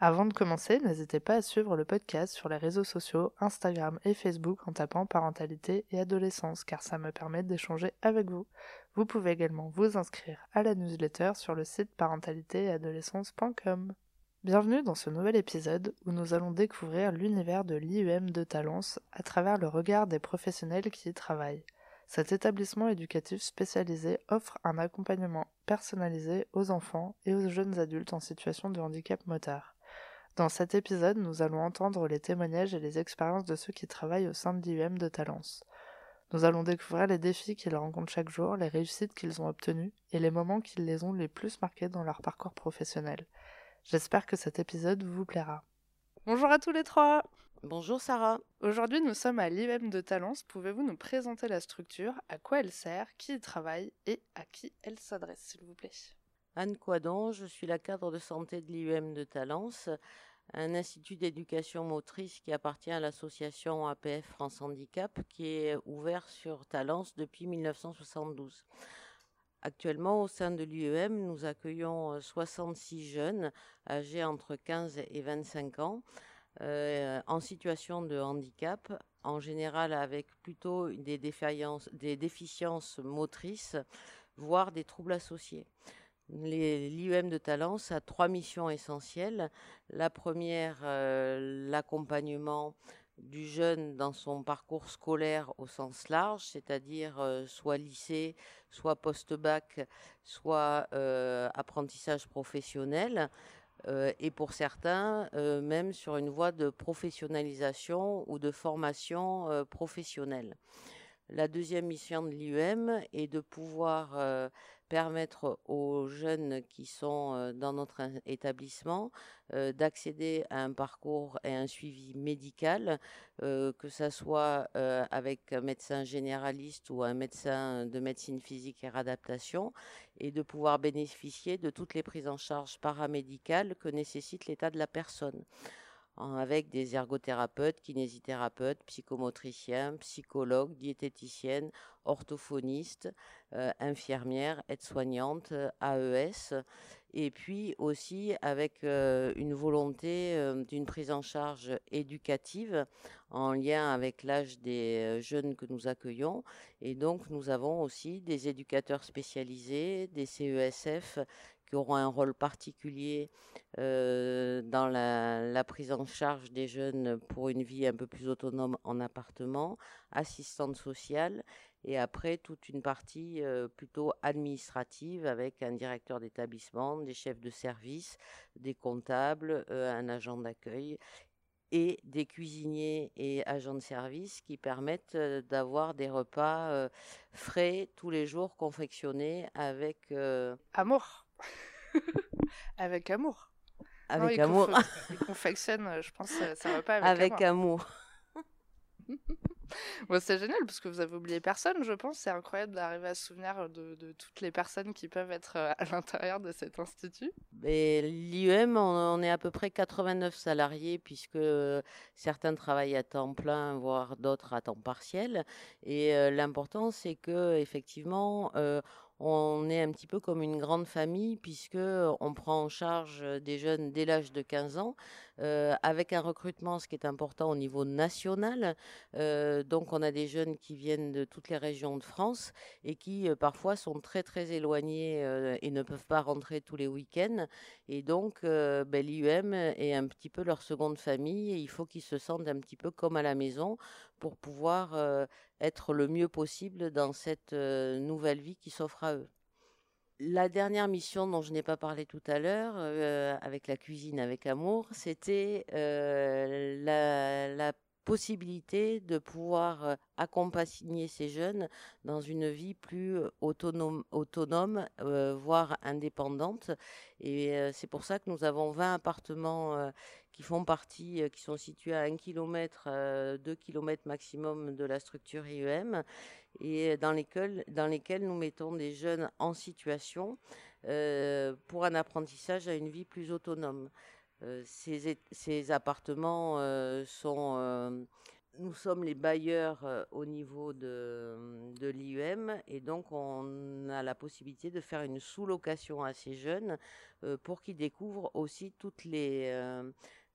Avant de commencer, n'hésitez pas à suivre le podcast sur les réseaux sociaux, Instagram et Facebook en tapant parentalité et adolescence car ça me permet d'échanger avec vous. Vous pouvez également vous inscrire à la newsletter sur le site parentalité-adolescence.com. Bienvenue dans ce nouvel épisode où nous allons découvrir l'univers de l'IUM de Talence à travers le regard des professionnels qui y travaillent. Cet établissement éducatif spécialisé offre un accompagnement personnalisé aux enfants et aux jeunes adultes en situation de handicap moteur. Dans cet épisode, nous allons entendre les témoignages et les expériences de ceux qui travaillent au sein de l'IUM de Talence. Nous allons découvrir les défis qu'ils rencontrent chaque jour, les réussites qu'ils ont obtenues et les moments qui les ont les plus marqués dans leur parcours professionnel. J'espère que cet épisode vous plaira. Bonjour à tous les trois Bonjour Sarah. Aujourd'hui nous sommes à l'IUM de Talence. Pouvez-vous nous présenter la structure, à quoi elle sert, qui y travaille et à qui elle s'adresse s'il vous plaît? Anne Quadon, je suis la cadre de santé de l'IUM de Talence, un institut d'éducation motrice qui appartient à l'association APF France Handicap, qui est ouvert sur Talence depuis 1972. Actuellement, au sein de l'IUM, nous accueillons 66 jeunes âgés entre 15 et 25 ans euh, en situation de handicap, en général avec plutôt des déficiences motrices, voire des troubles associés. L'IUM de Talence a trois missions essentielles. La première, euh, l'accompagnement du jeune dans son parcours scolaire au sens large, c'est-à-dire euh, soit lycée, soit post-bac, soit euh, apprentissage professionnel, et pour certains, même sur une voie de professionnalisation ou de formation professionnelle. La deuxième mission de l'IUM est de pouvoir permettre aux jeunes qui sont dans notre établissement d'accéder à un parcours et un suivi médical, que ce soit avec un médecin généraliste ou un médecin de médecine physique et réadaptation, et de pouvoir bénéficier de toutes les prises en charge paramédicales que nécessite l'état de la personne avec des ergothérapeutes, kinésithérapeutes, psychomotriciens, psychologues, diététiciennes, orthophonistes, euh, infirmières, aides-soignantes, AES, et puis aussi avec euh, une volonté euh, d'une prise en charge éducative en lien avec l'âge des jeunes que nous accueillons. Et donc nous avons aussi des éducateurs spécialisés, des CESF qui auront un rôle particulier euh, dans la, prise en charge des jeunes pour une vie un peu plus autonome en appartement, assistante sociale, et après toute une partie euh, plutôt administrative avec un directeur d'établissement, des chefs de service, des comptables, euh, un agent d'accueil et des cuisiniers et agents de service qui permettent d'avoir des repas frais tous les jours confectionnés avec amour avec amour. Avec amour. il confectionne, euh, je pense, ça va pas avec, avec amour. c'est génial parce que vous avez oublié personne, je pense. C'est incroyable d'arriver à se souvenir de, toutes les personnes qui peuvent être euh, à l'intérieur de cet institut. L'IUM, on, est à peu près 89 salariés puisque certains travaillent à temps plein, voire d'autres à temps partiel. Et euh, l'important, c'est que effectivement, on est un petit peu comme une grande famille puisque on prend en charge des jeunes dès l'âge de 15 ans euh, avec un recrutement ce qui est important au niveau national. Euh, donc on a des jeunes qui viennent de toutes les régions de France et qui euh, parfois sont très très éloignés et ne peuvent pas rentrer tous les week-ends. Et donc ben, l'IUM est un petit peu leur seconde famille et il faut qu'ils se sentent un petit peu comme à la maison pour pouvoir être le mieux possible dans cette nouvelle vie qui s'offre à eux. La dernière mission dont je n'ai pas parlé tout à l'heure, avec la cuisine avec amour, c'était la, possibilité de pouvoir accompagner ces jeunes dans une vie plus autonome, autonome voire indépendante. Et c'est pour ça que nous avons 20 appartements qui font partie, qui sont situés à 1 km, 2 km maximum de la structure IEM, et dans lesquels, dans lesquels nous mettons des jeunes en situation pour un apprentissage à une vie plus autonome. ces, ces, appartements sont nous sommes les bailleurs au niveau de, de l'IUM et donc on a la possibilité de faire une sous-location à ces jeunes pour qu'ils découvrent aussi toutes les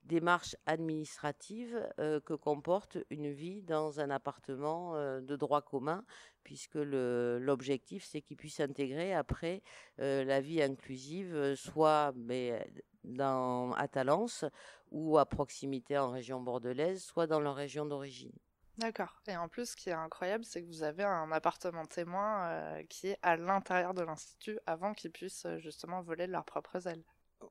démarches administratives que comporte une vie dans un appartement de droit commun, puisque l'objectif c'est qu'ils puissent intégrer après la vie inclusive, soit mais, dans, à Talence ou à proximité en région bordelaise, soit dans leur région d'origine. D'accord. Et en plus, ce qui est incroyable, c'est que vous avez un appartement témoin euh, qui est à l'intérieur de l'institut avant qu'ils puissent euh, justement voler leurs propres ailes.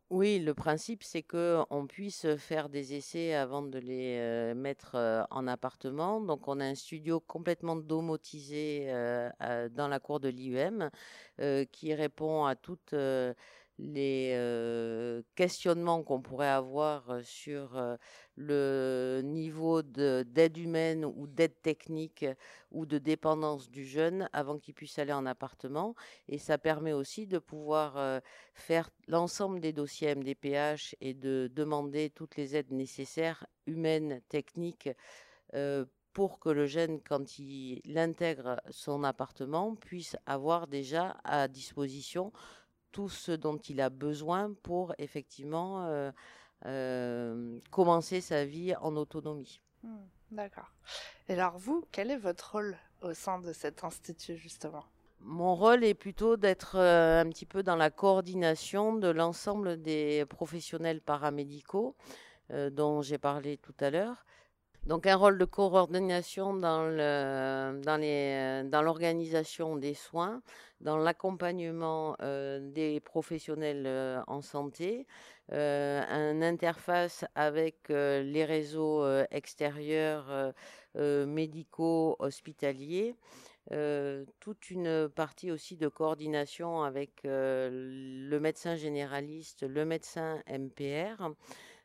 Oui, le principe, c'est qu'on puisse faire des essais avant de les euh, mettre en appartement. Donc, on a un studio complètement domotisé dans la cour de l'IUM qui répond à toutes les questionnements qu'on pourrait avoir sur le niveau d'aide humaine ou d'aide technique ou de dépendance du jeune avant qu'il puisse aller en appartement. Et ça permet aussi de pouvoir faire l'ensemble des dossiers MDPH et de demander toutes les aides nécessaires, humaines, techniques, pour que le jeune, quand il intègre son appartement, puisse avoir déjà à disposition tout ce dont il a besoin pour effectivement euh, euh, commencer sa vie en autonomie. Hmm, d'accord. Et alors vous, quel est votre rôle au sein de cet institut justement? Mon rôle est plutôt d'être euh, un petit peu dans la coordination de l'ensemble des professionnels paramédicaux dont j'ai parlé tout à l'heure, donc un rôle de coordination dans, dans l'organisation des soins, dans l'accompagnement euh, des professionnels euh, en santé, euh, un interface avec les réseaux extérieurs médicaux hospitaliers. toute une partie aussi de coordination avec le médecin généraliste, le médecin MPR,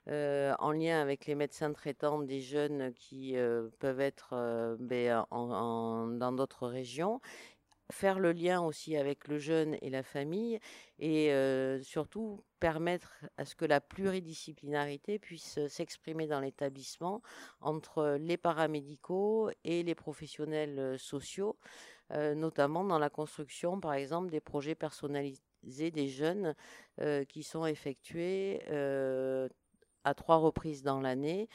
euh, en lien avec les médecins traitants des jeunes qui euh, peuvent être euh, ben, dans d'autres régions, faire le lien aussi avec le jeune et la famille et surtout permettre à ce que la pluridisciplinarité puisse s'exprimer dans l'établissement entre les paramédicaux et les professionnels sociaux, notamment dans la construction par exemple des projets personnalisés des jeunes qui sont effectués à trois reprises dans l'année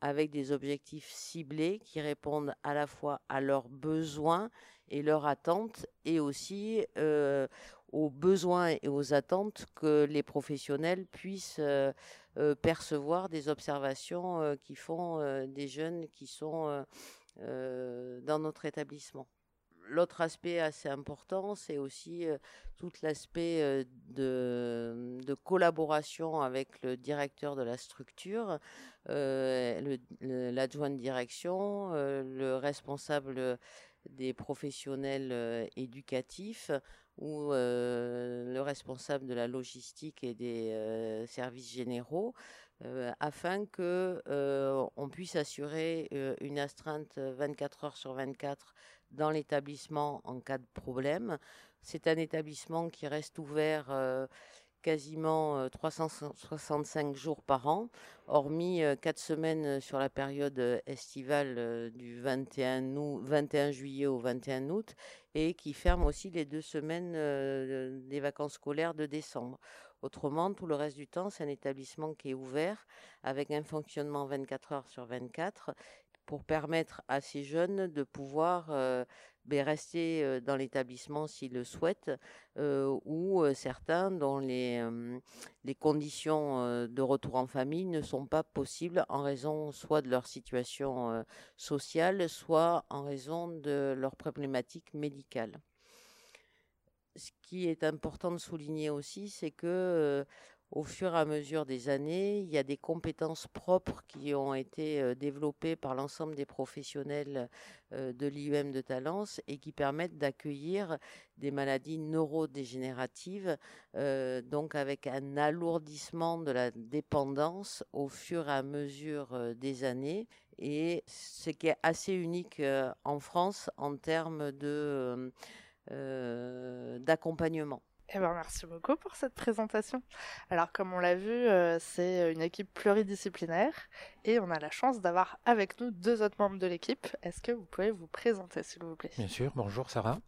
avec des objectifs ciblés qui répondent à la fois à leurs besoins et leurs attentes et aussi euh, aux besoins et aux attentes que les professionnels puissent euh, euh, percevoir des observations qui font des jeunes qui sont dans notre établissement l'autre aspect assez important, c'est aussi tout l'aspect de, collaboration avec le directeur de la structure, l'adjoint de direction, le responsable des professionnels éducatifs ou le responsable de la logistique et des services généraux. afin que on puisse assurer une astreinte 24 heures sur 24 dans l'établissement en cas de problème. C'est un établissement qui reste ouvert euh, quasiment 365 euh, jours par an, hormis 4 euh, semaines sur la période estivale du 21, août, 21 juillet au 21 août, et qui ferme aussi les deux semaines des vacances scolaires de décembre. Autrement, tout le reste du temps, c'est un établissement qui est ouvert avec un fonctionnement 24 heures sur 24 pour permettre à ces jeunes de pouvoir euh, ben, rester euh, dans l'établissement s'ils le souhaitent, euh, ou certains dont les, les conditions de retour en famille ne sont pas possibles en raison soit de leur situation sociale, soit en raison de leur problématique médicale. Ce qui est important de souligner aussi, c'est que au fur et à mesure des années. Il y a des compétences propres qui ont été développées par l'ensemble des professionnels de l'IUM de Talence et qui permettent d'accueillir des maladies neurodégénératives, donc avec un alourdissement de la dépendance au fur et à mesure des années. Et ce qui est assez unique en France en termes d'accompagnement. Eh ben, merci beaucoup pour cette présentation. Alors, comme on l'a vu, euh, c'est une équipe pluridisciplinaire et on a la chance d'avoir avec nous deux autres membres de l'équipe. Est-ce que vous pouvez vous présenter, s'il vous plaît? Bien sûr. Bonjour, Sarah.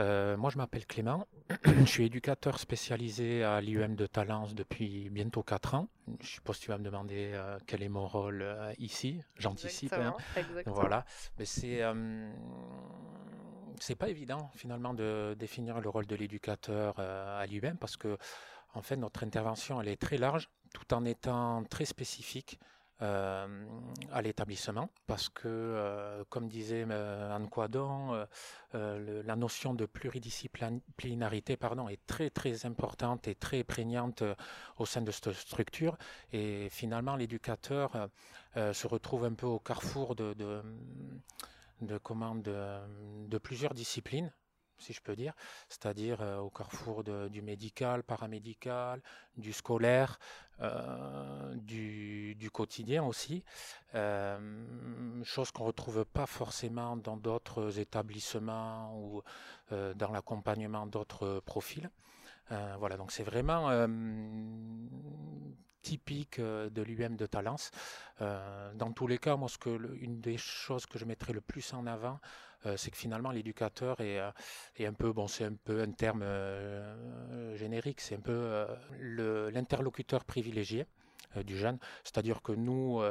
Euh, moi, je m'appelle Clément. je suis éducateur spécialisé à l'IUM de Talence depuis bientôt 4 ans. Je suppose que tu vas me demander euh, quel est mon rôle ici. J'anticipe. Hein. Voilà. Mais c'est c'est pas évident finalement de définir le rôle de l'éducateur euh, à lui-même parce que en fait notre intervention elle est très large tout en étant très spécifique euh, à l'établissement parce que euh, comme disait Anne Quadon la notion de pluridisciplinarité pardon est très très importante et très prégnante au sein de cette structure. Et finalement l'éducateur se retrouve un peu au carrefour de de commandes de, plusieurs disciplines, si je peux dire, c'est-à-dire euh, au carrefour du médical, paramédical, du scolaire, euh, du, quotidien aussi, euh, chose qu'on ne retrouve pas forcément dans d'autres établissements ou dans l'accompagnement d'autres profils. voilà, donc c'est vraiment typique de l'UM de Talence. Dans tous les cas, moi, ce que, une des choses que je mettrais le plus en avant, c'est que finalement l'éducateur est, est, un peu, bon, c'est un peu un terme générique, c'est un peu l'interlocuteur privilégié du jeune. C'est-à-dire que nous,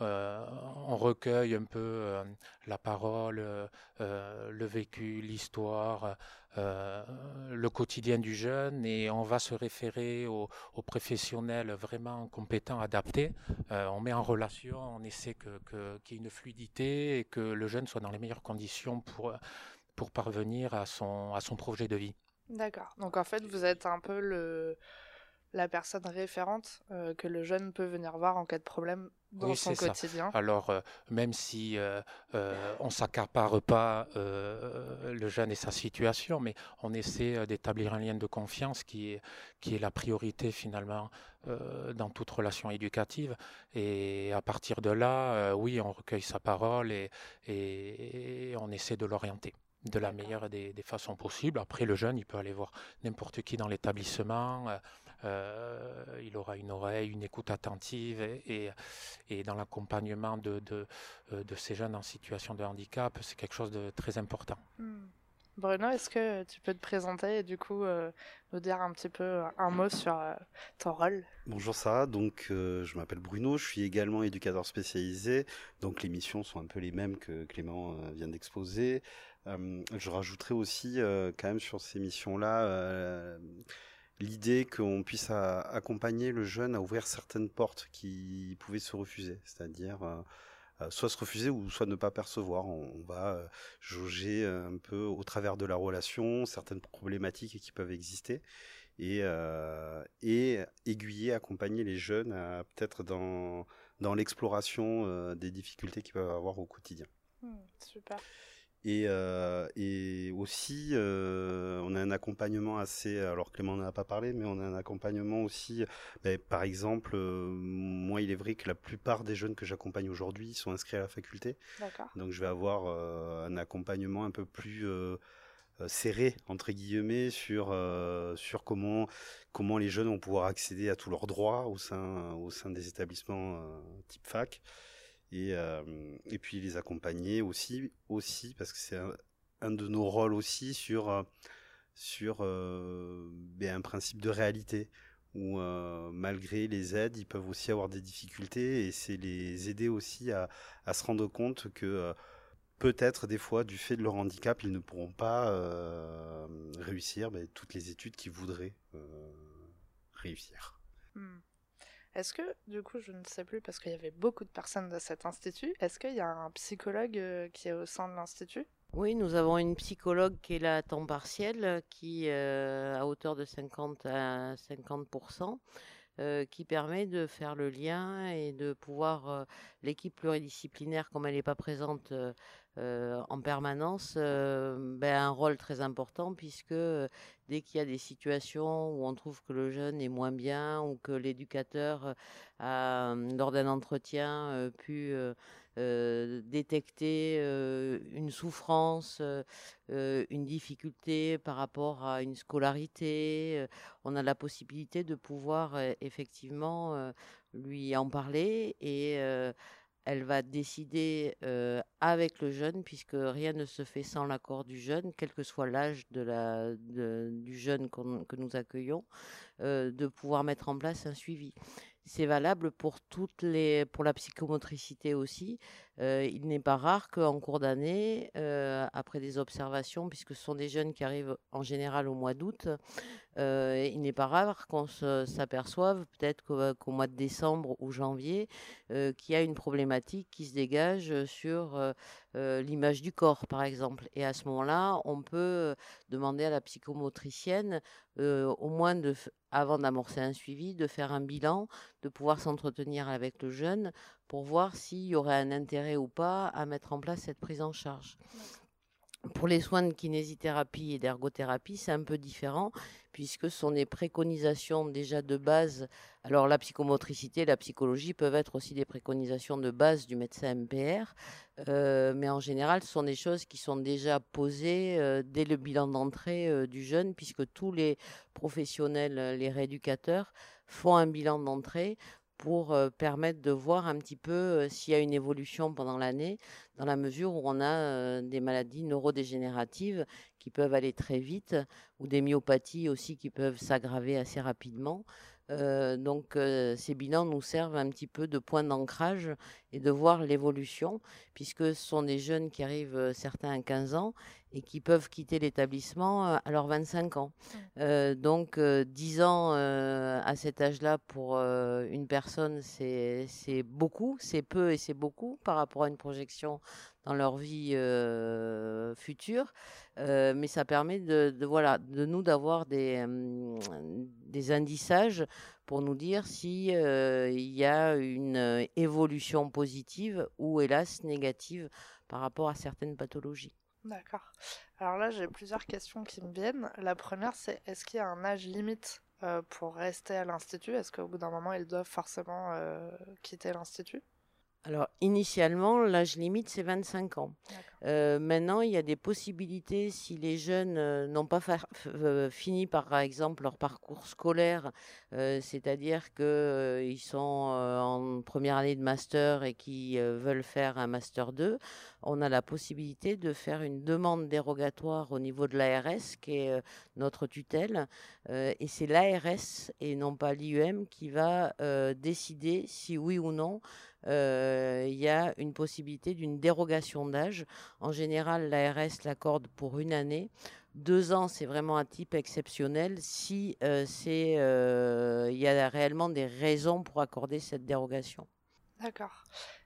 on recueille un peu la parole, le vécu, l'histoire, euh, le quotidien du jeune et on va se référer aux, professionnels vraiment compétents, adaptés. Euh, on met en relation, on essaie qu'il que, y ait une fluidité et que le jeune soit dans les meilleures conditions pour, pour parvenir à son, à son projet de vie. D'accord. Donc en fait, vous êtes un peu le, la personne référente euh, que le jeune peut venir voir en cas de problème dans son quotidien. Alors, euh, même si euh, on ne s'accapare pas le jeune et sa situation, mais on essaie d'établir un lien de confiance qui est, qui est la priorité finalement dans toute relation éducative. Et à partir de là, oui, on recueille sa parole et, et, on essaie de l'orienter de la meilleure des, des, façons possibles. Après, le jeune, il peut aller voir n'importe qui dans l'établissement. Euh, il aura une oreille, une écoute attentive et, et, dans l'accompagnement de, de, euh, de, ces jeunes en situation de handicap, c'est quelque chose de très important. Hmm. Bruno, est-ce que tu peux te présenter et du coup euh, nous dire un petit peu un mot sur ton rôle? Bonjour Sarah, donc je m'appelle Bruno, je suis également éducateur spécialisé, donc les missions sont un peu les mêmes que Clément vient d'exposer. je rajouterai aussi quand même sur ces missions-là l'idée qu'on puisse accompagner le jeune à ouvrir certaines portes qui pouvaient se refuser, c'est-à-dire euh, euh, soit se refuser ou soit ne pas percevoir. On, va euh, jauger un peu au travers de la relation certaines problématiques qui peuvent exister et, aiguiller, accompagner les jeunes peut-être dans, dans l'exploration des difficultés qu'ils peuvent avoir au quotidien. Mmh, super. Et, euh, et aussi, euh, on a un accompagnement assez. Alors Clément n'en a pas parlé, mais on a un accompagnement aussi. Ben, par exemple, euh, moi, il est vrai que la plupart des jeunes que j'accompagne aujourd'hui sont inscrits à la faculté. Donc, je vais avoir un accompagnement un peu plus serré entre guillemets sur sur comment comment les jeunes vont pouvoir accéder à tous leurs droits au sein au sein des établissements type fac et, euh, et puis les accompagner aussi, aussi parce que c'est un, de nos rôles aussi sur, euh, sur euh, ben, un principe de réalité où malgré les aides, ils peuvent aussi avoir des difficultés et c'est les aider aussi à, se rendre compte que peut-être des fois, du fait de leur handicap, ils ne pourront pas réussir ben, toutes les études qu'ils voudraient réussir. Hmm. Est-ce que, du coup, je ne sais plus parce qu'il y avait beaucoup de personnes dans cet institut, est-ce qu'il y a un psychologue euh, qui est au sein de l'institut? Oui, nous avons une psychologue qui est là à temps partiel, qui euh, à hauteur de 50 à 50%. Qui permet de faire le lien et de pouvoir l'équipe pluridisciplinaire comme elle n'est pas présente en permanence ben, un rôle très important puisque dès qu'il y a des situations où on trouve que le jeune est moins bien ou que l'éducateur a lors d'un entretien pu détecter une souffrance, une difficulté par rapport à une scolarité. on a la possibilité de pouvoir effectivement lui en parler et elle va décider avec le jeune, puisque rien ne se fait sans l'accord du jeune, quel que soit l'âge du jeune que nous accueillons, de pouvoir mettre en place un suivi. C'est valable pour toutes les, pour la psychomotricité aussi. Il n'est pas rare qu'en cours d'année, après des observations, puisque ce sont des jeunes qui arrivent en général au mois d'août, il n'est pas rare qu'on s'aperçoive, peut-être qu'au mois de décembre ou janvier, qu'il y a une problématique qui se dégage sur l'image du corps, par exemple. Et à ce moment-là, on peut demander à la psychomotricienne, au moins de, avant d'amorcer un suivi, de faire un bilan, de pouvoir s'entretenir avec le jeune pour voir s'il y aurait un intérêt ou pas à mettre en place cette prise en charge. Pour les soins de kinésithérapie et d'ergothérapie, c'est un peu différent puisque ce sont des préconisations déjà de base. Alors la psychomotricité, la psychologie peuvent être aussi des préconisations de base du médecin MPR, euh, mais en général, ce sont des choses qui sont déjà posées euh, dès le bilan d'entrée euh, du jeune, puisque tous les professionnels, les rééducateurs, font un bilan d'entrée pour permettre de voir un petit peu s'il y a une évolution pendant l'année, dans la mesure où on a des maladies neurodégénératives qui peuvent aller très vite, ou des myopathies aussi qui peuvent s'aggraver assez rapidement. Donc ces bilans nous servent un petit peu de point d'ancrage et de voir l'évolution, puisque ce sont des jeunes qui arrivent, euh, certains à 15 ans, et qui peuvent quitter l'établissement à leurs 25 ans. Mmh. donc 10 ans à cet âge-là pour une personne, c'est beaucoup, c'est peu et c'est beaucoup par rapport à une projection dans leur vie future. mais ça permet de, voilà, de nous d'avoir des, des indicages pour nous dire si il y a une évolution positive ou hélas négative par rapport à certaines pathologies. D'accord. Alors là, j'ai plusieurs questions qui me viennent. La première, c'est est-ce qu'il y a un âge limite pour rester à l'institut? Est-ce qu'au bout d'un moment, ils doivent forcément quitter l'institut? Alors, initialement, l'âge limite, c'est 25 ans. Euh, maintenant, il y a des possibilités si les jeunes euh, n'ont pas euh, fini, par exemple, leur parcours scolaire, c'est-à-dire qu'ils sont en première année de master et qui veulent faire un master 2, on a la possibilité de faire une demande dérogatoire au niveau de l'ARS, qui est notre tutelle. et c'est l'ARS et non pas l'IUM qui va décider si oui ou non il y a une possibilité d'une dérogation d'âge. En général, l'ARS l'accorde pour une année. Deux ans, c'est vraiment un type exceptionnel si c'est, il y a réellement des raisons pour accorder cette dérogation. D'accord.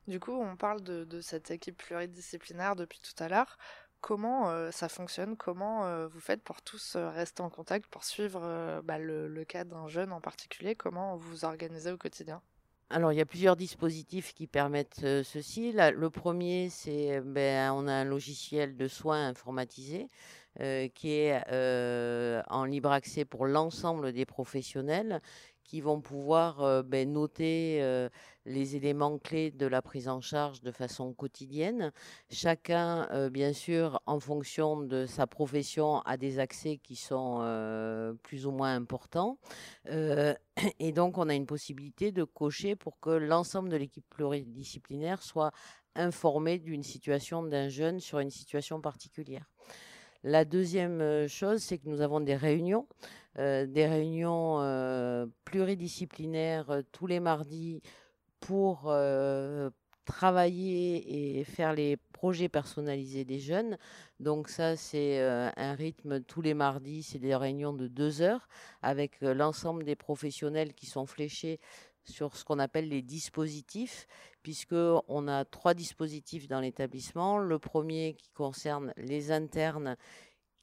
Du coup, on parle de, cette équipe pluridisciplinaire depuis tout à l'heure. Comment ça fonctionne? Comment vous faites pour tous rester en contact, pour suivre bah, le, le, cas d'un jeune en particulier? Comment vous vous organisez au quotidien? Alors, il y a plusieurs dispositifs qui permettent ceci. le premier, c'est ben, on a un logiciel de soins informatisé qui est en libre accès pour l'ensemble des professionnels qui vont pouvoir ben, noter les éléments clés de la prise en charge de façon quotidienne. Chacun, euh, bien sûr, en fonction de sa profession, a des accès qui sont plus ou moins importants. et donc, on a une possibilité de cocher pour que l'ensemble de l'équipe pluridisciplinaire soit informé d'une situation d'un jeune sur une situation particulière. La deuxième chose, c'est que nous avons des réunions euh, des réunions euh, pluridisciplinaires euh, tous les mardis pour travailler et faire les projets personnalisés des jeunes. Donc ça, c'est un rythme tous les mardis, c'est des réunions de deux heures avec l'ensemble des professionnels qui sont fléchés sur ce qu'on appelle les dispositifs, puisqu'on a trois dispositifs dans l'établissement. Le premier qui concerne les internes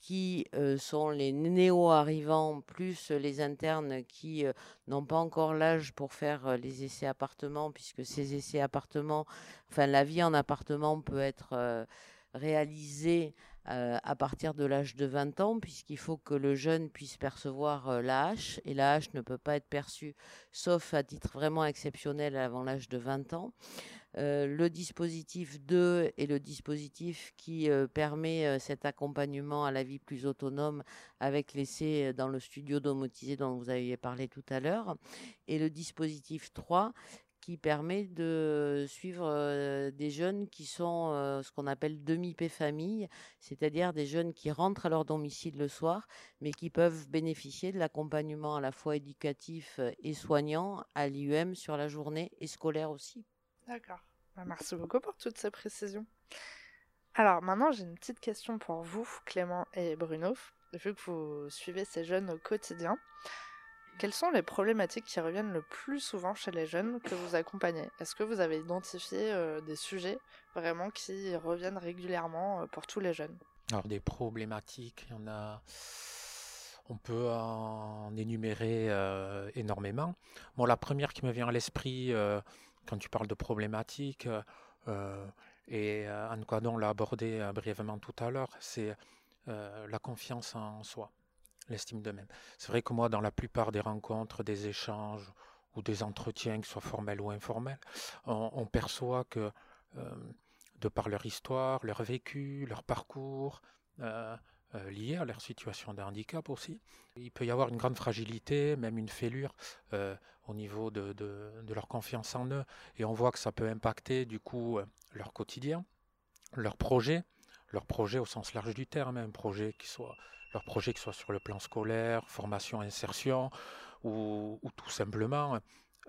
qui sont les néo-arrivants, plus les internes qui n'ont pas encore l'âge pour faire les essais appartements, puisque ces essais appartements, enfin la vie en appartement peut être réalisée à partir de l'âge de 20 ans, puisqu'il faut que le jeune puisse percevoir la hache, et la hache ne peut pas être perçue, sauf à titre vraiment exceptionnel avant l'âge de 20 ans. Le dispositif 2 est le dispositif qui permet cet accompagnement à la vie plus autonome avec l'essai dans le studio domotisé dont vous aviez parlé tout à l'heure. Et le dispositif 3 qui permet de suivre des jeunes qui sont ce qu'on appelle demi-paix famille, c'est-à-dire des jeunes qui rentrent à leur domicile le soir, mais qui peuvent bénéficier de l'accompagnement à la fois éducatif et soignant à l'IUM sur la journée et scolaire aussi. D'accord. Bah, merci beaucoup pour toutes ces précisions. Alors maintenant, j'ai une petite question pour vous, Clément et Bruno, vu que vous suivez ces jeunes au quotidien. Quelles sont les problématiques qui reviennent le plus souvent chez les jeunes que vous accompagnez? Est-ce que vous avez identifié euh, des sujets vraiment qui reviennent régulièrement euh, pour tous les jeunes? Alors des problématiques, il y en a. On peut en énumérer euh, énormément. Bon, la première qui me vient à l'esprit quand tu parles de problématiques, et Anne Quadon l'a abordé brièvement tout à l'heure, c'est la confiance en soi l'estime d'eux-mêmes. C'est vrai que moi, dans la plupart des rencontres, des échanges ou des entretiens, qu'ils soient formels ou informels, on, perçoit que euh, de par leur histoire, leur vécu, leur parcours, euh, euh, liés à leur situation de handicap aussi, il peut y avoir une grande fragilité, même une fêlure au niveau de, de, leur confiance en eux. Et on voit que ça peut impacter du coup leur quotidien, leur projet, leur projet au sens large du terme, un projet qui soit leur projet, ce soit sur le plan scolaire, formation, insertion, ou, tout simplement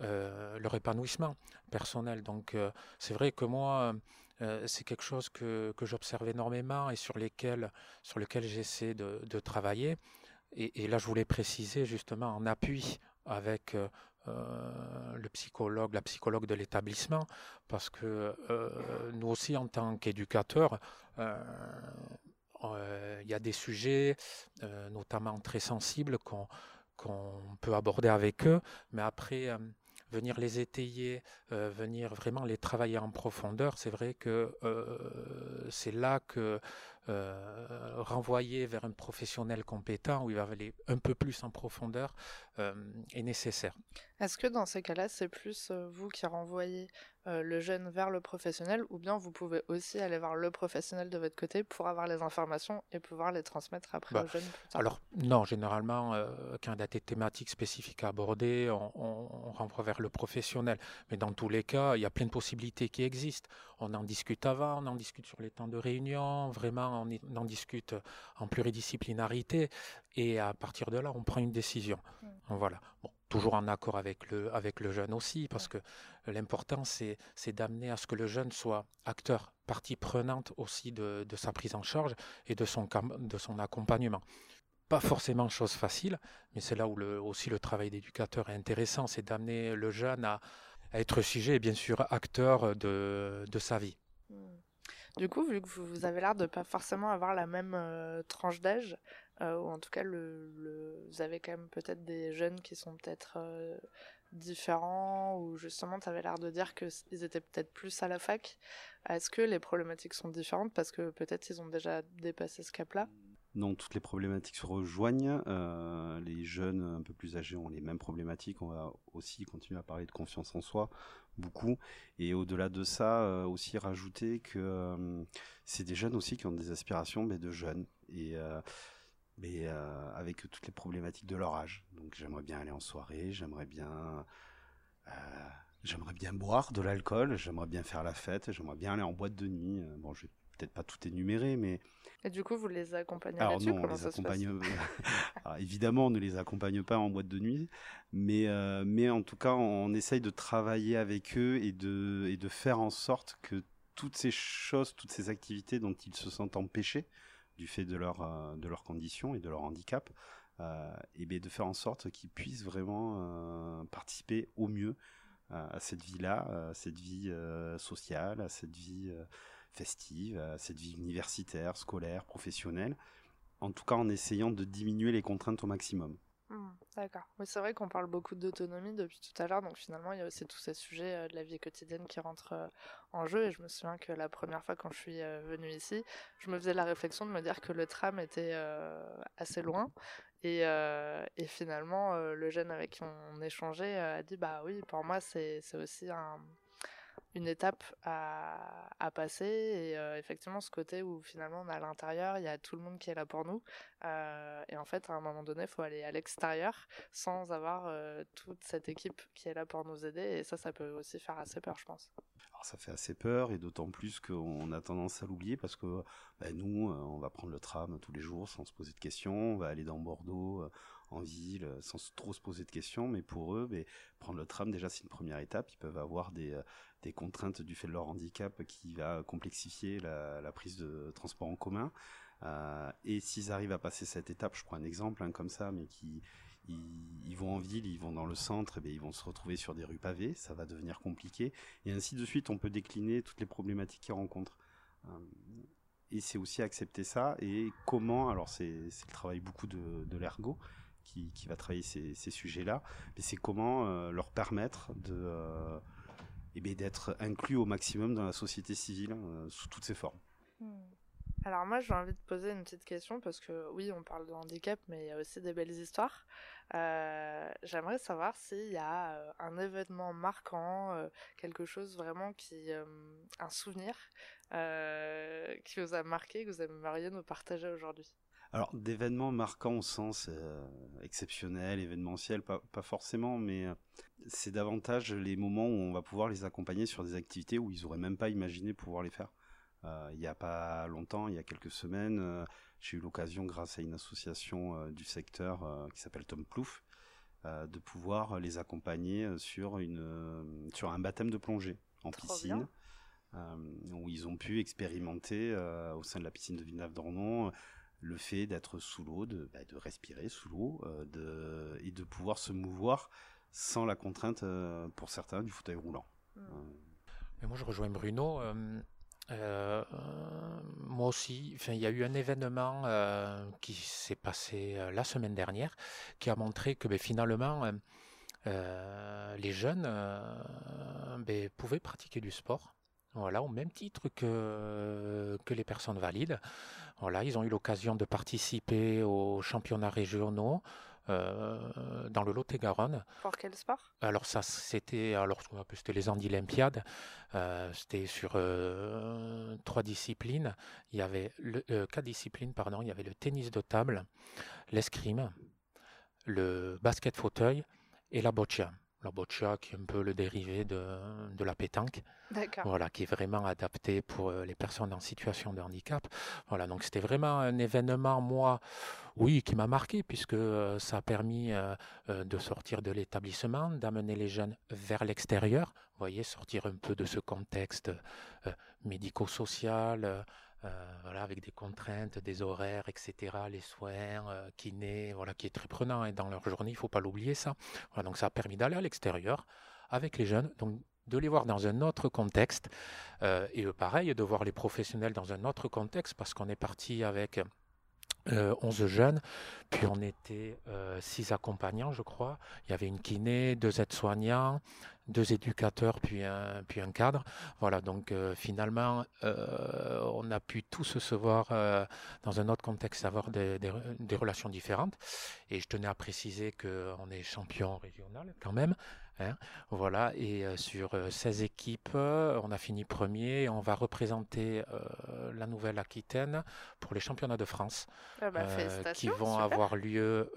euh, leur épanouissement personnel. Donc euh, c'est vrai que moi, euh, c'est quelque chose que, que j'observe énormément et sur, sur lequel j'essaie de, travailler. Et, là, je voulais préciser justement en appui avec le psychologue, la psychologue de l'établissement, parce que nous aussi, en tant qu'éducateurs, euh, il y a des sujets, euh, notamment très sensibles, qu'on peut aborder avec eux, mais après, euh, venir les étayer, venir vraiment les travailler en profondeur, c'est vrai que c'est là que euh, renvoyer vers un professionnel compétent où il va aller un peu plus en profondeur euh, est nécessaire. Est-ce que dans ces cas-là, c'est plus euh, vous qui renvoyez le jeune vers le professionnel ou bien vous pouvez aussi aller voir le professionnel de votre côté pour avoir les informations et pouvoir les transmettre après bah, jeune Alors non, généralement, quand il y a des thématiques spécifiques à aborder, on, on, renvoie vers le professionnel. Mais dans tous les cas, il y a plein de possibilités qui existent. On en discute avant, on en discute sur les temps de réunion, vraiment on, en discute en pluridisciplinarité et à partir de là, on prend une décision. Mm. Voilà. Bon, toujours en accord avec le, avec le jeune aussi, parce que l'important, c'est, d'amener à ce que le jeune soit acteur, partie prenante aussi de, sa prise en charge et de son, de son accompagnement. Pas forcément chose facile, mais c'est là où le, aussi le travail d'éducateur est intéressant, c'est d'amener le jeune à, être sujet et bien sûr acteur de, de sa vie. Mm. Du coup, vu que vous avez l'air de pas forcément avoir la même euh, tranche d'âge, euh, ou en tout cas, vous avez quand même peut-être des jeunes qui sont peut-être euh, différents, ou justement, tu avais l'air de dire qu'ils étaient peut-être plus à la fac. Est-ce que les problématiques sont différentes parce que peut-être ils ont déjà dépassé ce cap-là? Non, toutes les problématiques se rejoignent. les jeunes un peu plus âgés ont les mêmes problématiques. On va aussi continuer à parler de confiance en soi beaucoup. Et au-delà de ça, euh, aussi rajouter que euh, c'est des jeunes aussi qui ont des aspirations mais de jeunes. Et euh, mais avec toutes les problématiques de leur âge. Donc j'aimerais bien aller en soirée, j'aimerais bien j'aimerais bien boire de l'alcool, j'aimerais bien faire la fête, j'aimerais bien aller en boîte de nuit. Bon, je vais peut-être pas tout énumérer, mais et du coup, vous les accompagnez Alors non, on les accompagne. évidemment, on ne les accompagne pas en boîte de nuit, mais euh, mais en tout cas, on, essaye de travailler avec eux et de et de faire en sorte que toutes ces choses, toutes ces activités dont ils se sentent empêchés du fait de leur euh, de leurs conditions et de leur handicap, euh, et bien de faire en sorte qu'ils puissent vraiment euh, participer au mieux à cette vie-là, à cette vie sociale, à cette vie festive, à cette vie universitaire, scolaire, professionnelle, en tout cas en essayant de diminuer les contraintes au maximum. Mmh, d'accord. Oui, c'est vrai qu'on parle beaucoup d'autonomie depuis tout à l'heure, donc finalement, il y a aussi tous ces sujets euh, de la vie quotidienne qui rentrent euh, en jeu. Et je me souviens que la première fois quand je suis euh, venue ici, je me faisais la réflexion de me dire que le tram était assez loin. Et, et finalement, le jeune avec qui on échangeait a dit Bah oui, pour moi, c'est aussi un une étape à, à passer et euh, effectivement ce côté où finalement on est à l'intérieur, il y a tout le monde qui est là pour nous euh, et en fait à un moment donné il faut aller à l'extérieur sans avoir euh, toute cette équipe qui est là pour nous aider et ça ça peut aussi faire assez peur je pense. Alors ça fait assez peur et d'autant plus qu'on a tendance à l'oublier parce que bah, nous on va prendre le tram tous les jours sans se poser de questions, on va aller dans Bordeaux en ville sans trop se poser de questions mais pour eux mais prendre le tram déjà c'est une première étape, ils peuvent avoir des des contraintes du fait de leur handicap qui va complexifier la, prise de transport en commun. Euh, et s'ils arrivent à passer cette étape, je prends un exemple hein, comme ça, mais qui ils, vont en ville, ils vont dans le centre, et bien ils vont se retrouver sur des rues pavées, ça va devenir compliqué, et ainsi de suite. On peut décliner toutes les problématiques qu'ils rencontrent. Euh, et c'est aussi accepter ça. Et comment Alors c'est le travail beaucoup de, de l'ergo. Qui, va travailler ces, sujets-là, mais c'est comment euh, leur permettre de, et eh d'être inclus au maximum dans la société civile euh, sous toutes ses formes. Hmm. Alors moi, j'ai envie de poser une petite question parce que oui, on parle de handicap, mais il y a aussi des belles histoires. Euh, j'aimerais savoir s'il y a euh, un événement marquant, quelque chose vraiment qui, un souvenir qui vous a marqué, que vous aimeriez nous partager aujourd'hui. Alors, d'événements marquants au sens euh, exceptionnel, événementiel, pas, forcément, mais euh, c'est davantage les moments où on va pouvoir les accompagner sur des activités où ils n'auraient même pas imaginé pouvoir les faire. Euh, il n'y a pas longtemps, il y a quelques semaines, j'ai eu l'occasion, grâce à une association du secteur qui s'appelle Tom Plouf, de pouvoir les accompagner sur, une, sur un baptême de plongée en piscine. où ils ont pu expérimenter au sein de la piscine de Villeneuve-d'Ornon le fait d'être sous l'eau, de, bah, de, respirer sous l'eau, euh, de, et de pouvoir se mouvoir sans la contrainte, euh, pour certains, du fauteuil roulant. Hmm. Mais moi, je rejoins Bruno. Euh, moi aussi, il y a eu un événement qui s'est passé la semaine dernière qui a montré que ben, finalement, les jeunes ben, pouvaient pratiquer du sport. Voilà, au même titre que, que les personnes valides. Voilà, ils ont eu l'occasion de participer aux championnats régionaux euh, dans le Lot-et-Garonne. Pour quel sport? Alors ça, c'était alors c'était les Andilympiades. Euh, c'était sur euh, trois disciplines. Il y avait le, quatre disciplines, pardon. Il y avait le tennis de table, l'escrime, le basket fauteuil et la boccia la boccia qui est un peu le dérivé de, de la pétanque. Voilà, qui est vraiment adapté pour euh, les personnes en situation de handicap. Voilà, donc c'était vraiment un événement, moi, oui, qui m'a marqué, puisque euh, ça a permis euh, de sortir de l'établissement, d'amener les jeunes vers l'extérieur. Vous voyez, sortir un peu de ce contexte médico-social, euh, voilà, avec des contraintes, des horaires, etc., les soins, euh, kinés, voilà, qui est très prenant et dans leur journée, il faut pas l'oublier ça. Donc ça a permis d'aller à l'extérieur avec les jeunes, donc de les voir dans un autre contexte, euh, et pareil, de voir les professionnels dans un autre contexte, parce qu'on est parti avec 11 jeunes, puis on était 6 accompagnants, je crois. Il y avait une kiné, deux aides-soignants, deux éducateurs puis un, puis un cadre. Voilà, donc euh, finalement, euh, on a pu tous se voir euh, dans un autre contexte, avoir des, des, relations différentes. Et je tenais à préciser qu'on est champion régional quand même. Hein, voilà, et sur 16 équipes, on a fini premier. On va représenter la Nouvelle-Aquitaine pour les championnats de France ah bah, qui vont avoir lieu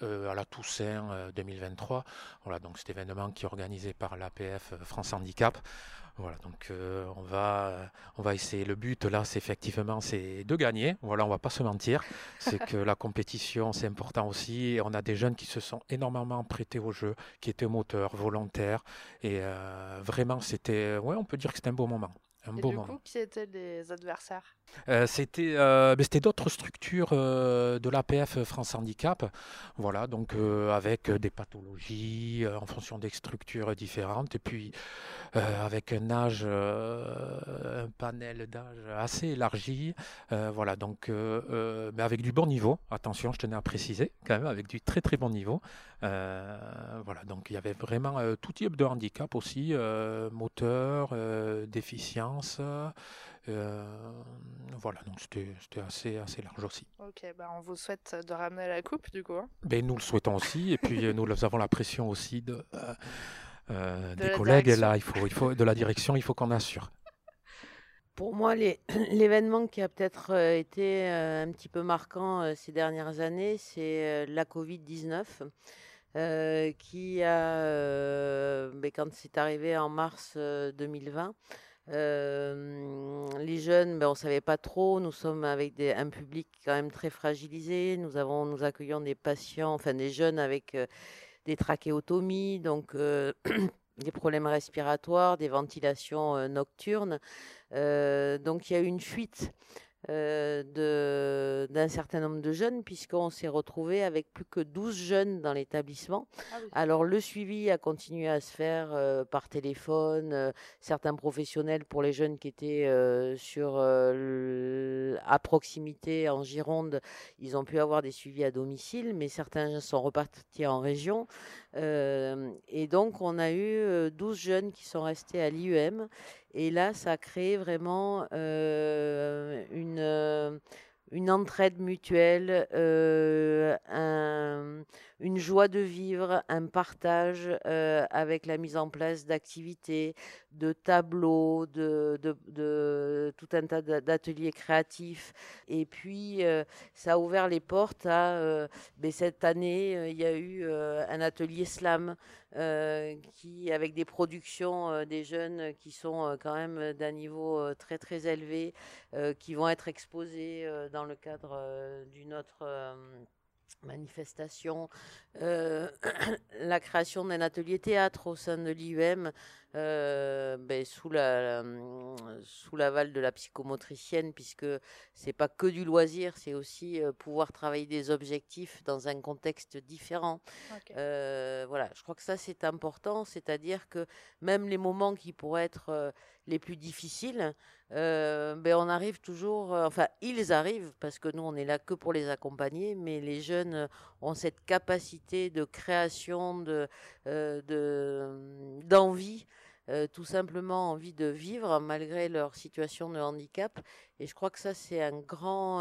à la Toussaint 2023. Voilà, donc c'était événement qui est organisé par l'APF euh, France Handicap. Voilà, donc euh, on va on va essayer. Le but là, c'est effectivement c'est de gagner. Voilà, on va pas se mentir. C'est que la compétition, c'est important aussi. Et on a des jeunes qui se sont énormément prêtés au jeu, qui étaient moteurs, volontaires, et euh, vraiment c'était, ouais, on peut dire que c'était un beau moment un Et beau du moment. coup, qui étaient les adversaires? Euh, c'était euh, c'était d'autres structures euh, de l'APF France Handicap, voilà, donc avec des pathologies en fonction des structures différentes, et puis avec un âge, un panel d'âge assez élargi, voilà, donc mais avec du bon niveau, attention, je tenais à préciser, quand même, avec du très très bon niveau, voilà, donc il y avait vraiment tout type de handicap aussi, moteur, euh, Euh, voilà, donc c'était assez, assez large aussi. Ok, bah on vous souhaite de ramener la coupe du coup. hein. Ben, nous le souhaitons aussi, et puis euh, nous avons la pression aussi de, euh, De des collègues, et direction. là, il faut, il faut, de la direction, il faut qu'on assure. Pour moi, l'événement qui a peut-être été un petit peu marquant ces dernières années, c'est la Covid-19, euh, qui a, euh, ben, quand c'est arrivé en mars euh, 2020, les jeunes, ben, on ne savait pas trop. Nous sommes avec des- un public quand même très fragilisé. Nous avons, nous accueillons des patients, enfin des jeunes avec des trachéotomies, donc des problèmes respiratoires, des ventilations nocturnes. Donc il y a eu une fuite euh, d'un certain nombre de jeunes puisqu'on s'est retrouvé avec plus que 12 jeunes dans l'établissement. Ah oui. Alors le suivi a continué à se faire euh, par téléphone. euh, certains professionnels pour les jeunes qui étaient sur le- à proximité en Gironde, ils ont pu avoir des suivis à domicile, mais certains sont repartis en région. Et donc on a eu euh, 12 jeunes qui sont restés à l'IUM. Et là, ça a créé vraiment une, une entraide mutuelle, une joie de vivre, un partage euh, avec la mise en place d'activités, de tableaux, de, tout un tas d'a- d'ateliers créatifs. Et puis, euh, ça a ouvert les portes à... euh, ben, cette année, il y a eu un atelier slam qui, avec des productions des jeunes qui sont quand même d'un niveau très très élevé, qui vont être exposés dans le cadre d'une autre euh, manifestation, euh, la création d'un atelier théâtre au sein de l'IUM euh, ben, sous la, la- sous l'aval de la psychomotricienne puisque c'est pas que du loisir, c'est aussi euh, pouvoir travailler des objectifs dans un contexte différent. Euh, voilà, je crois que ça c'est important, c'est-à-dire que même les moments qui pourraient être euh, les plus difficiles, euh, ben on arrive toujours, euh, enfin ils arrivent parce que nous on est là que pour les accompagner, mais les jeunes euh, ont cette capacité de création, de euh, de- d'envie. tout simplement envie de vivre malgré leur situation de handicap et je crois que ça c'est un grand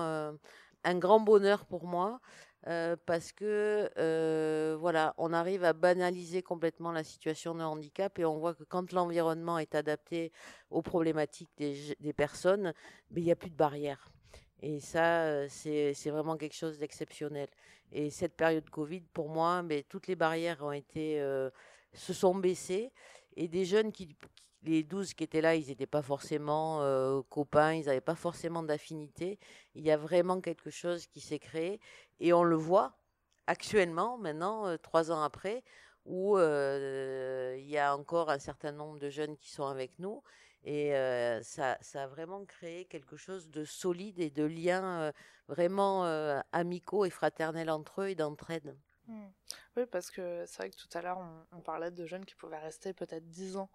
un grand bonheur pour moi euh, parce que euh, voilà, on arrive à banaliser complètement la situation de handicap et on voit que quand l'environnement est adapté aux problématiques des, personnes, ben, il n'y a plus de barrières. Et ça, euh, c'est vraiment quelque chose d'exceptionnel. Et cette période Covid, pour moi, ben, toutes les barrières ont été, se sont baissées. Et des jeunes qui- les 12 qui étaient là, ils n'étaient pas forcément euh, copains, ils n'avaient pas forcément d'affinité. Il y a vraiment quelque chose qui s'est créé. Et on le voit actuellement, maintenant, euh, trois ans après, où euh, il y a encore un certain nombre de jeunes qui sont avec nous. Et ça, a vraiment créé quelque chose de solide et de liens vraiment amicaux et fraternels entre eux et d'entraide. Hmm. Oui, parce que c'est vrai que tout à l'heure, on, on parlait de jeunes qui pouvaient rester peut-être 10 ans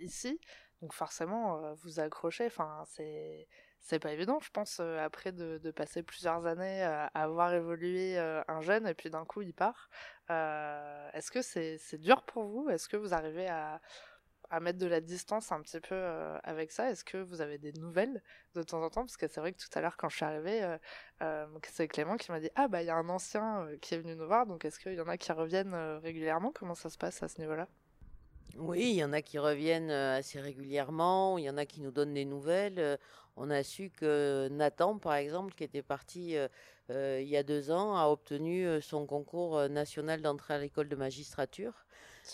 ici. Donc forcément, euh, vous accrochez. Enfin, c'est c'est pas évident, je pense, euh, après de, passer plusieurs années euh, à avoir évolué euh, un jeune et puis d'un coup il part. Euh, Est-ce que c'est dur pour vous? Est-ce que vous arrivez à, mettre de la distance un petit peu euh, avec ça? Est-ce que vous avez des nouvelles de temps en temps? Parce que c'est vrai que tout à l'heure, quand je suis arrivée, euh, euh, c'est Clément qui m'a dit Ah, bah, il y a un ancien euh, qui est venu nous voir, donc est-ce qu'il y en a qui reviennent euh, régulièrement? Comment ça se passe à ce niveau-là? Oui, il y en a qui reviennent euh, assez régulièrement, il y en a qui nous donnent des nouvelles. Euh, On a su que Nathan, par exemple, qui était parti euh, il y a deux ans, a obtenu son concours national d'entrée à l'école de magistrature.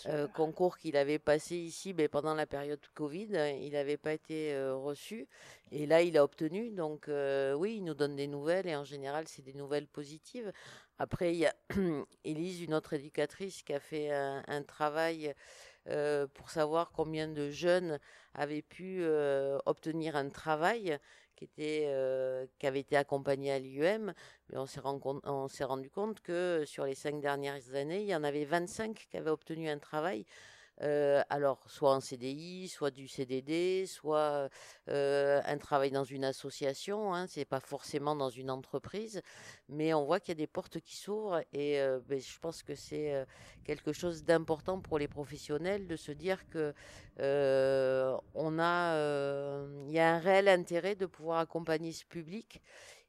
Euh, concours qu'il avait passé ici mais pendant la période Covid. hein, Il n'avait pas été euh, reçu. Et là, il a obtenu. Donc, oui, il nous donne des nouvelles et en général, c'est des nouvelles positives. Après, il y a Élise, une autre éducatrice, qui a fait un, un travail pour savoir combien de jeunes avaient pu obtenir un travail qui, était, qui avait été accompagné à l'IUM. S'est, on s'est rendu compte que sur les cinq dernières années, il y en avait 25 qui avaient obtenu un travail euh, alors, soit en CDI, soit du CDD, soit euh, un travail dans une association. Hein, c'est pas forcément dans une entreprise, mais on voit qu'il y a des portes qui s'ouvrent et euh, ben, je pense que c'est quelque chose d'important pour les professionnels de se dire que on a, il y a un réel intérêt de pouvoir accompagner ce public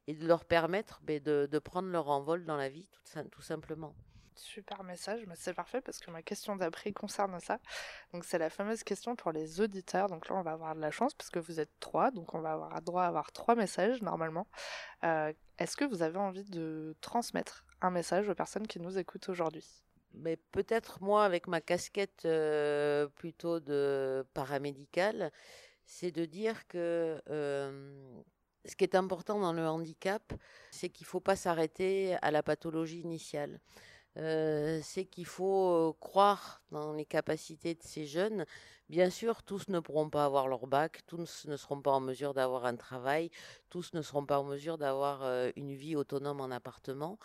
et de leur permettre ben, de, prendre leur envol dans la vie, tout simplement. Super message, mais c'est parfait parce que ma question d'après concerne ça. Donc c'est la fameuse question pour les auditeurs. Donc là on va avoir de la chance parce que vous êtes trois, donc on va avoir droit à avoir trois messages normalement. Euh, est-ce que vous avez envie de transmettre un message aux personnes qui nous écoutent aujourd'hui? Mais peut-être moi avec ma casquette euh, plutôt de paramédicale, c'est de dire que euh, ce qui est important dans le handicap, c'est qu'il ne faut pas s'arrêter à la pathologie initiale. Euh, c'est qu'il faut croire dans les capacités de ces jeunes. Bien sûr, tous ne pourront pas avoir leur bac, tous ne seront pas en mesure d'avoir un travail, tous ne seront pas en mesure d'avoir une vie autonome en appartement,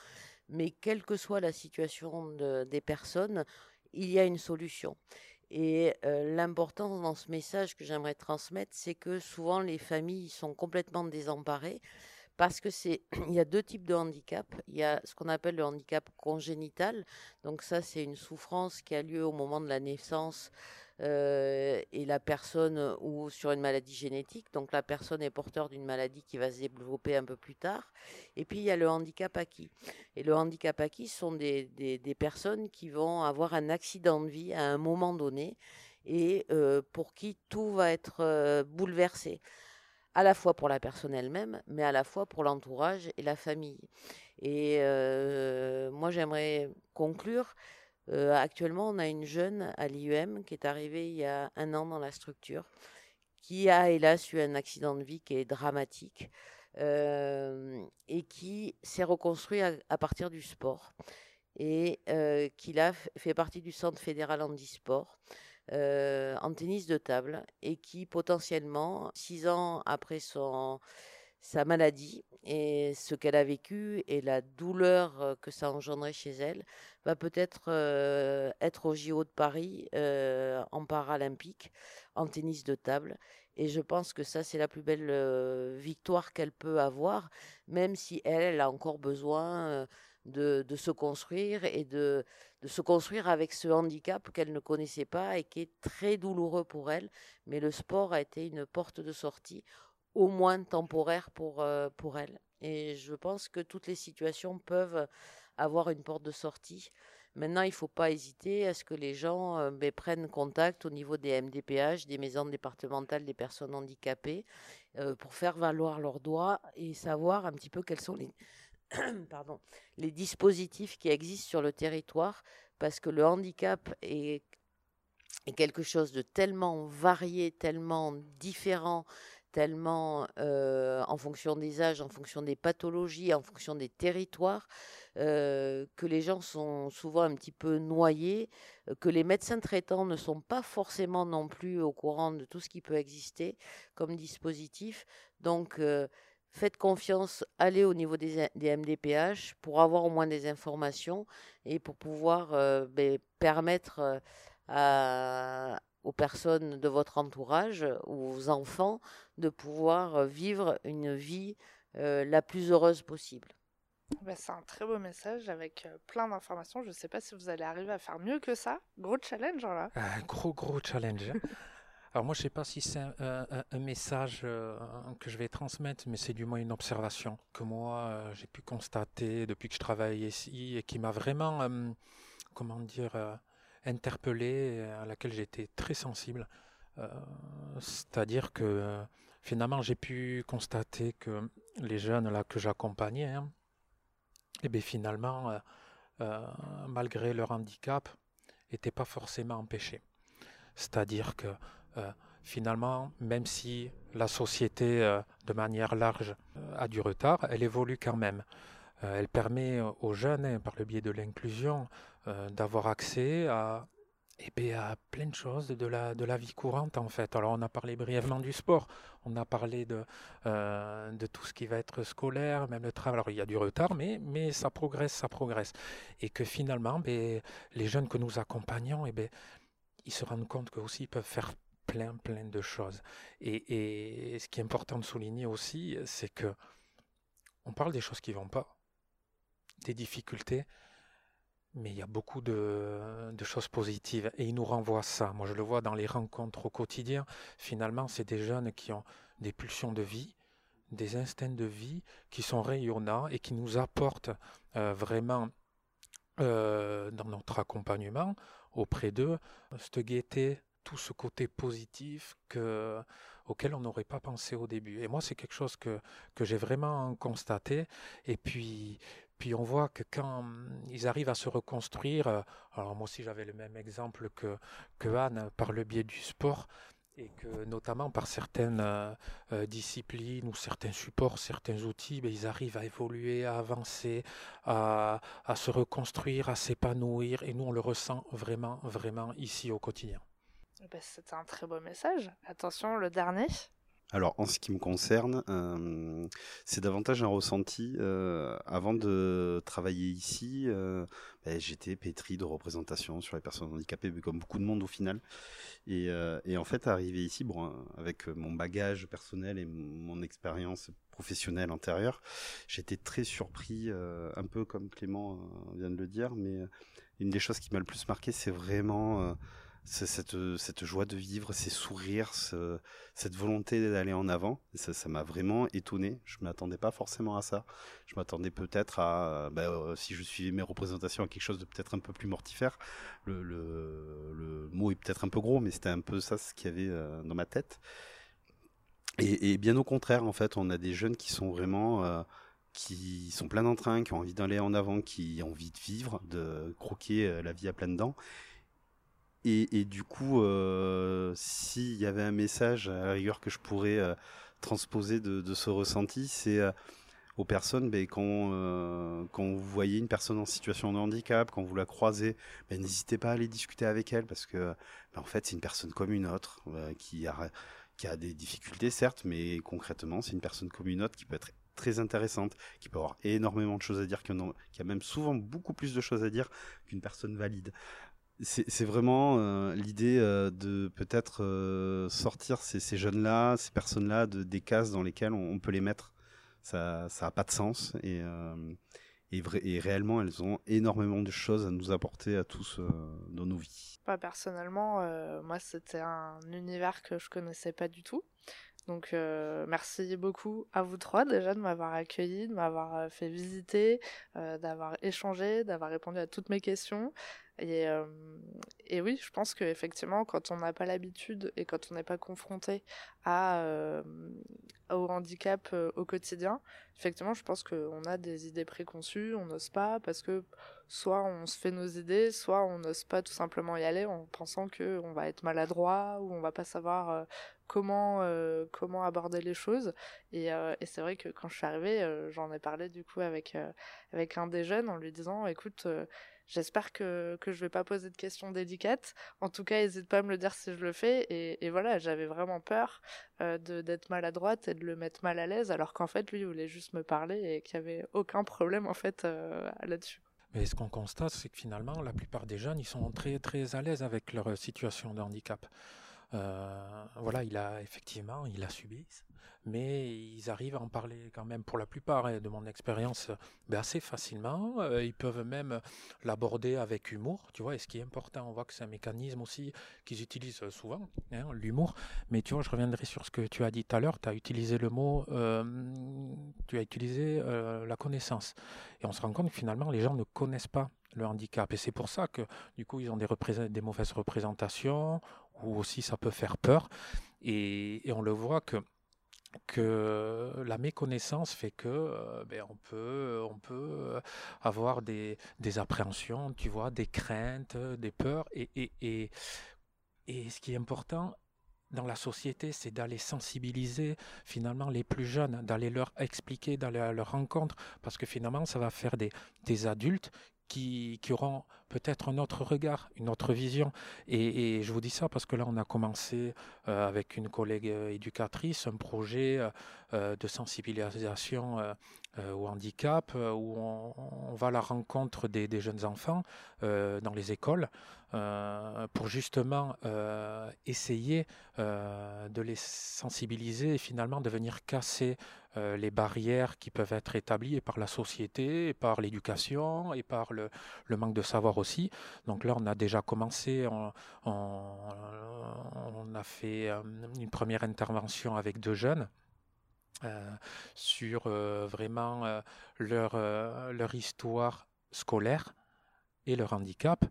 mais quelle que soit la situation des personnes, il y a une solution. Et l'important dans ce message que j'aimerais transmettre, c'est que souvent les familles sont complètement désemparées parce que c'est il y a deux types de handicap. Il y a ce qu'on appelle le handicap congénital. Donc ça, c'est une souffrance qui a lieu au moment de la naissance euh, et la personne ou sur une maladie génétique. Donc la personne est porteur d'une maladie qui va se développer un peu plus tard. Et puis il y a le handicap acquis. Et le handicap acquis sont des, des, personnes qui vont avoir un accident de vie à un moment donné et euh, pour qui tout va être euh, bouleversé à la fois pour la personne elle-même, mais à la fois pour l'entourage et la famille. Et euh, moi, j'aimerais conclure. Euh, actuellement, on a une jeune à l'IUM qui est arrivée il y a un an dans la structure, qui a hélas eu un accident de vie qui est dramatique euh, et qui s'est reconstruit à, partir du sport et qui là fait partie du centre fédéral handisport. Euh, en tennis de table et qui potentiellement, six ans après son, sa maladie et ce qu'elle a vécu et la douleur euh, que ça a engendré chez elle, va peut-être euh, être au JO de Paris en paralympique, en tennis de table. Et je pense que ça, c'est la plus belle victoire qu'elle peut avoir, même si elle, elle a encore besoin de, se construire et de, se construire avec ce handicap qu'elle ne connaissait pas et qui est très douloureux pour elle. Mais le sport a été une porte de sortie, au moins temporaire pour, euh, pour elle. Et je pense que toutes les situations peuvent avoir une porte de sortie. Maintenant, il ne faut pas hésiter à ce que les gens euh, ben, prennent contact au niveau des MDPH, des maisons départementales des personnes handicapées, euh, pour faire valoir leurs droits et savoir un petit peu quels sont les, pardon, les dispositifs qui existent sur le territoire, parce que le handicap est, quelque chose de tellement varié, tellement différent, tellement euh, en fonction des âges, en fonction des pathologies, en fonction des territoires, euh, que les gens sont souvent un petit peu noyés, euh, que les médecins traitants ne sont pas forcément non plus au courant de tout ce qui peut exister comme dispositif. Donc, faites confiance, allez au niveau des, MDPH pour avoir au moins des informations et pour pouvoir euh, ben, permettre euh, aux personnes de votre entourage, aux enfants, de pouvoir euh, vivre une vie la plus heureuse possible. Bah, c'est un très beau message avec plein d'informations. Je ne sais pas si vous allez arriver à faire mieux que ça. Gros challenge là. Un gros gros challenge. Alors moi, je ne sais pas si c'est un, message euh, que je vais transmettre, mais c'est du moins une observation que moi, euh, j'ai pu constater depuis que je travaille ici et qui m'a vraiment, euh, comment dire, interpellé, à laquelle j'étais très sensible. C'est-à-dire que finalement, j'ai pu constater que les jeunes là que j'accompagnais, hein, eh bien finalement, malgré leur handicap, n'étaient pas forcément empêchés. C'est-à-dire que finalement, même si la société, euh, de manière large, euh, a du retard, elle évolue quand même. elle permet aux jeunes, hein, par le biais de l'inclusion, d'avoir accès à et bien, à plein de choses de la, de la vie courante en fait. Alors on a parlé brièvement du sport, on a parlé de, euh, de tout ce qui va être scolaire, même le travail. Alors il y a du retard, mais, mais ça progresse, ça progresse. Et que finalement, ben, les jeunes que nous accompagnons, et ben, ils se rendent compte qu'eux aussi ils peuvent faire plein, plein de choses. Et, et ce qui est important de souligner aussi, c'est que on parle des choses qui vont pas, des difficultés, mais il y a beaucoup de, choses positives et ils nous renvoient ça. Moi, je le vois dans les rencontres au quotidien. Finalement, c'est des jeunes qui ont des pulsions de vie, des instincts de vie qui sont rayonnants et qui nous apportent euh, vraiment euh, dans notre accompagnement auprès d'eux cette gaieté, tout ce côté positif que, auquel on n'aurait pas pensé au début. Et moi, c'est quelque chose que, que j'ai vraiment constaté. Et puis, puis on voit que quand hum, ils arrivent à se reconstruire, euh, alors moi aussi j'avais le même exemple que, que Anne par le biais du sport, et que notamment par certaines euh, euh, disciplines ou certains supports, certains outils, ben, ils arrivent à évoluer, à avancer, à, à se reconstruire, à s'épanouir, et nous on le ressent vraiment, vraiment ici au quotidien. Ben, c'est un très beau message. Attention, le dernier. Alors, en ce qui me concerne, euh, c'est davantage un ressenti. Euh, avant de travailler ici, euh, ben, j'étais pétri de représentation sur les personnes handicapées, comme beaucoup de monde au final. Et, et en fait, arrivé ici, bon, avec mon bagage personnel et mon expérience professionnelle antérieure, j'étais très surpris, un peu comme Clément vient de le dire, mais une des choses qui m'a le plus marqué, c'est vraiment cette, cette joie de vivre, ces sourires, cette volonté d'aller en avant. ça, m'a vraiment étonné. Je m'attendais pas forcément à ça. Je m'attendais peut-être à, bah, euh, si je suivais mes représentations, à quelque chose de peut-être un peu plus mortifère. Le, le, mot est peut-être un peu gros, mais c'était un peu ça ce qu'il y avait euh, dans ma tête. Et, bien au contraire, en fait, on a des jeunes qui sont vraiment euh, qui sont pleins d'entrain, qui ont envie d'aller en avant, qui ont envie de vivre, de croquer la vie à pleines dents et, du coup, euh, s'il y avait un message à la rigueur que je pourrais euh, transposer de, ce ressenti, c'est euh, aux personnes, ben, quand, quand vous voyez une personne en situation de handicap, quand vous la croisez, ben, n'hésitez pas à aller discuter avec elle parce que, ben, en fait, c'est une personne comme une autre qui a qui a des difficultés certes, mais concrètement, c'est une personne comme une autre qui peut être très intéressante, qui peut avoir énormément de choses à dire, qui, a même souvent beaucoup plus de choses à dire qu'une personne valide. C'est vraiment euh, l'idée euh, de peut-être euh, sortir ces, jeunes-là, ces personnes-là, de, des cases dans lesquelles on, peut les mettre. Ça n'a pas de sens et, réellement, elles ont énormément de choses à nous apporter à tous dans nos vies. Pas personnellement, moi, c'était un univers que je connaissais pas du tout. Donc merci beaucoup à vous trois déjà de m'avoir accueilli, de m'avoir fait visiter, d'avoir échangé, d'avoir répondu à toutes mes questions. Et, euh, et oui, je pense qu'effectivement, quand on n'a pas l'habitude et quand on n'est pas confronté à, euh, au handicap euh, au quotidien, effectivement, je pense qu'on a des idées préconçues, on n'ose pas parce que soit on se fait nos idées, soit on n'ose pas tout simplement y aller en pensant qu'on va être maladroit ou on va pas savoir comment comment aborder les choses. Et, et c'est vrai que quand je suis arrivée j'en ai parlé du coup avec avec un des jeunes en lui disant écoute J'espère que, que je vais pas poser de questions délicates. En tout cas, n'hésite pas à me le dire si je le fais. Et, voilà, j'avais vraiment peur euh, d'être maladroite et de le mettre mal à l'aise, alors qu'en fait, lui, il voulait juste me parler et qu'il n'y avait aucun problème en fait euh, là-dessus. Mais ce qu'on constate, c'est que finalement, la plupart des jeunes, ils sont très très à l'aise avec leur situation de handicap. Euh, voilà, il a effectivement, il a subi mais ils arrivent à en parler quand même pour la plupart, hein, de mon expérience, ben, assez facilement. Euh, ils peuvent même l'aborder avec humour, tu vois, et ce qui est important, on voit que c'est un mécanisme aussi qu'ils utilisent souvent, hein, l'humour. Mais tu vois, je reviendrai sur ce que tu as dit tout à l'heure, tu as utilisé le mot, euh, tu as utilisé euh, la connaissance. Et on se rend compte que finalement, les gens ne connaissent pas le handicap. Et c'est pour ça que, du coup, ils ont des mauvaises représentations, ou aussi ça peut faire peur. et on le voit que que la méconnaissance fait que euh, ben, on peut on peut avoir des, des, appréhensions, tu vois, des craintes, des peurs et, et, et, et ce qui est important dans la société, c'est d'aller sensibiliser finalement les plus jeunes, d'aller leur expliquer, d'aller à leur rencontre, parce que finalement, ça va faire des, des adultes qui, qui auront peut-être un autre regard, une autre vision. Et, je vous dis ça parce que là, on a commencé euh, avec une collègue euh, éducatrice un projet euh, de sensibilisation au handicap où on, va à la rencontre des, jeunes enfants dans les écoles pour justement essayer de les sensibiliser et finalement de venir casser les barrières qui peuvent être établies par la société, par l'éducation et par le, manque de savoir aussi. Donc là, on a déjà commencé, on, a fait euh, une première intervention avec deux jeunes. Euh, sur euh, vraiment leur, leur histoire scolaire et leur handicap.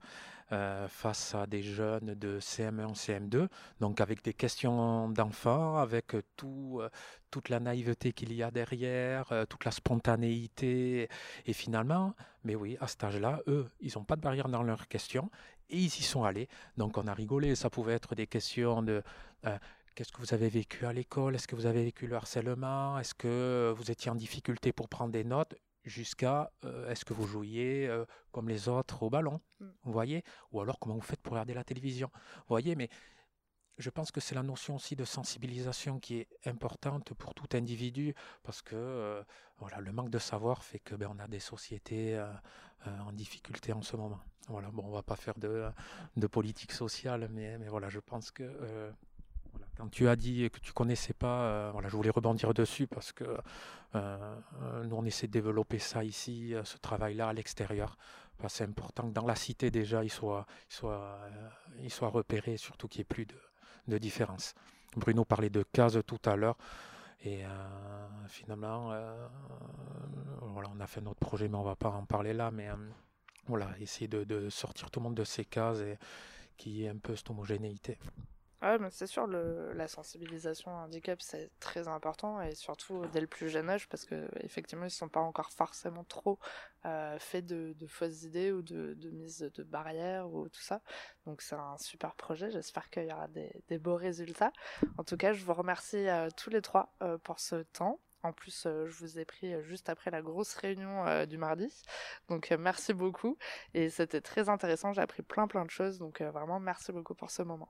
Euh, face à des jeunes de CM1, CM2, donc avec des questions d'enfants, avec euh, tout, euh, toute la naïveté qu'il y a derrière, toute la spontanéité. Et finalement, mais oui, à cet âge-là, eux, ils n'ont pas de barrière dans leurs questions et ils y sont allés. Donc on a rigolé, ça pouvait être des questions de... Qu'est-ce que vous avez vécu à l'école? Est-ce que vous avez vécu le harcèlement? Est-ce que vous étiez en difficulté pour prendre des notes? Jusqu'à euh, est-ce que vous jouiez euh, comme les autres au ballon, mm. vous voyez? Ou alors comment vous faites pour regarder la télévision, vous voyez Mais je pense que c'est la notion aussi de sensibilisation qui est importante pour tout individu parce que euh, voilà, le manque de savoir fait que ben, on a des sociétés en difficulté en ce moment. Voilà, bon, on va pas faire de, de politique sociale, mais, mais voilà, je pense que quand tu as dit que tu connaissais pas, euh, voilà, je voulais rebondir dessus parce que euh, euh, nous on essaie de développer ça ici, ce travail-là à l'extérieur. c'est important que dans la cité déjà il soit, repéré, surtout qu'il n'y ait plus de, différence. Bruno parlait de cases tout à l'heure. Et finalement, voilà, on a fait notre projet, mais on ne va pas en parler là. Mais voilà, essayer de, sortir tout le monde de ces cases et qu'il y ait un peu cette homogénéité. Ouais, mais c'est sûr, la sensibilisation au handicap, c'est très important, et surtout dès le plus jeune âge, parce que effectivement, ils ne sont pas encore forcément trop euh, faits de, fausses idées ou de, de, mise de barrières ou tout ça. Donc c'est un super projet, j'espère qu'il y aura des, des, beaux résultats. En tout cas, je vous remercie euh, tous les trois euh, pour ce temps. En plus, je vous ai pris juste après la grosse réunion du mardi. Donc, merci beaucoup. Et c'était très intéressant. J'ai appris plein, plein de choses. Donc, vraiment, merci beaucoup pour ce moment.